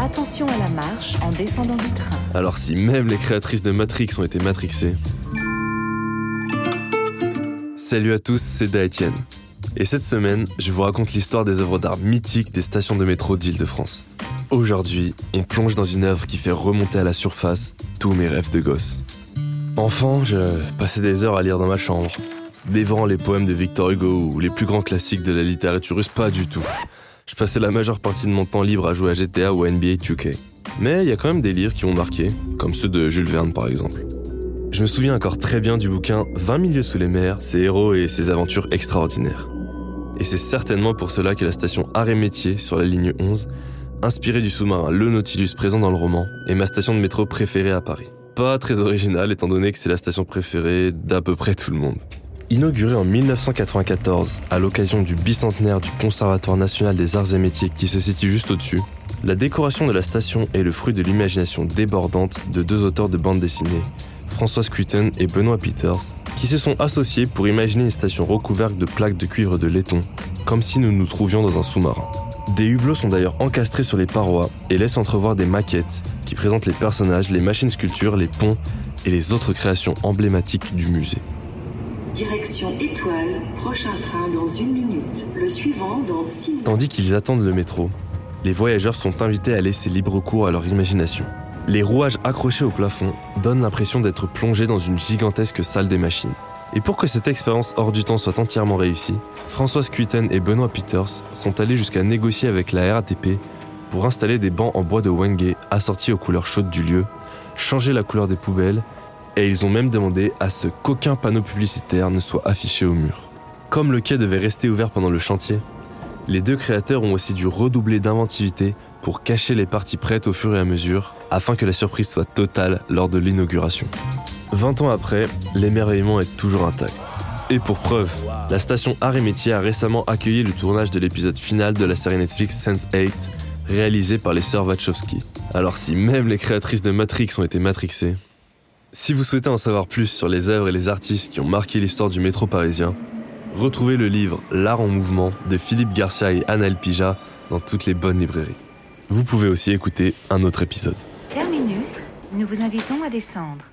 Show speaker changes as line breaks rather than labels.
Attention à la marche en descendant du train.
Alors si même les créatrices de Matrix ont été matrixées. Salut à tous, c'est Etienne. Et cette semaine, je vous raconte l'histoire des œuvres d'art mythiques des stations de métro d'Île-de-France. Aujourd'hui, on plonge dans une œuvre qui fait remonter à la surface tous mes rêves de gosse. Enfant, je passais des heures à lire dans ma chambre, dévorant les poèmes de Victor Hugo ou les plus grands classiques de la littérature russe, pas du tout. Je passais la majeure partie de mon temps libre à jouer à GTA ou NBA 2K. Mais il y a quand même des livres qui m'ont marqué, comme ceux de Jules Verne par exemple. Je me souviens encore très bien du bouquin 20 milieux sous les mers, ses héros et ses aventures extraordinaires. Et c'est certainement pour cela que la station Arrêt Métier sur la ligne 11, inspirée du sous-marin Le Nautilus présent dans le roman, est ma station de métro préférée à Paris. Pas très original étant donné que c'est la station préférée d'à peu près tout le monde. Inaugurée en 1994 à l'occasion du bicentenaire du Conservatoire national des arts et métiers qui se situe juste au-dessus, la décoration de la station est le fruit de l'imagination débordante de deux auteurs de bande dessinée, Françoise Cuiten et Benoît Peters, qui se sont associés pour imaginer une station recouverte de plaques de cuivre de laiton, comme si nous nous trouvions dans un sous-marin. Des hublots sont d'ailleurs encastrés sur les parois et laissent entrevoir des maquettes qui présentent les personnages, les machines sculptures, les ponts et les autres créations emblématiques du musée.
Direction étoile, prochain train dans une minute. Le suivant dans six minutes.
Tandis qu'ils attendent le métro, les voyageurs sont invités à laisser libre cours à leur imagination. Les rouages accrochés au plafond donnent l'impression d'être plongés dans une gigantesque salle des machines. Et pour que cette expérience hors du temps soit entièrement réussie, Françoise Cuiten et Benoît Peters sont allés jusqu'à négocier avec la RATP pour installer des bancs en bois de Wenge assortis aux couleurs chaudes du lieu, changer la couleur des poubelles et ils ont même demandé à ce qu'aucun panneau publicitaire ne soit affiché au mur. Comme le quai devait rester ouvert pendant le chantier, les deux créateurs ont aussi dû redoubler d'inventivité pour cacher les parties prêtes au fur et à mesure, afin que la surprise soit totale lors de l'inauguration. 20 ans après, l'émerveillement est toujours intact. Et pour preuve, la station Métier a récemment accueilli le tournage de l'épisode final de la série Netflix Sense8, réalisé par les sœurs Wachowski. Alors si même les créatrices de Matrix ont été matrixées, si vous souhaitez en savoir plus sur les œuvres et les artistes qui ont marqué l'histoire du métro parisien, retrouvez le livre L'art en mouvement de Philippe Garcia et Anna Pija dans toutes les bonnes librairies. Vous pouvez aussi écouter un autre épisode.
Terminus, nous vous invitons à descendre.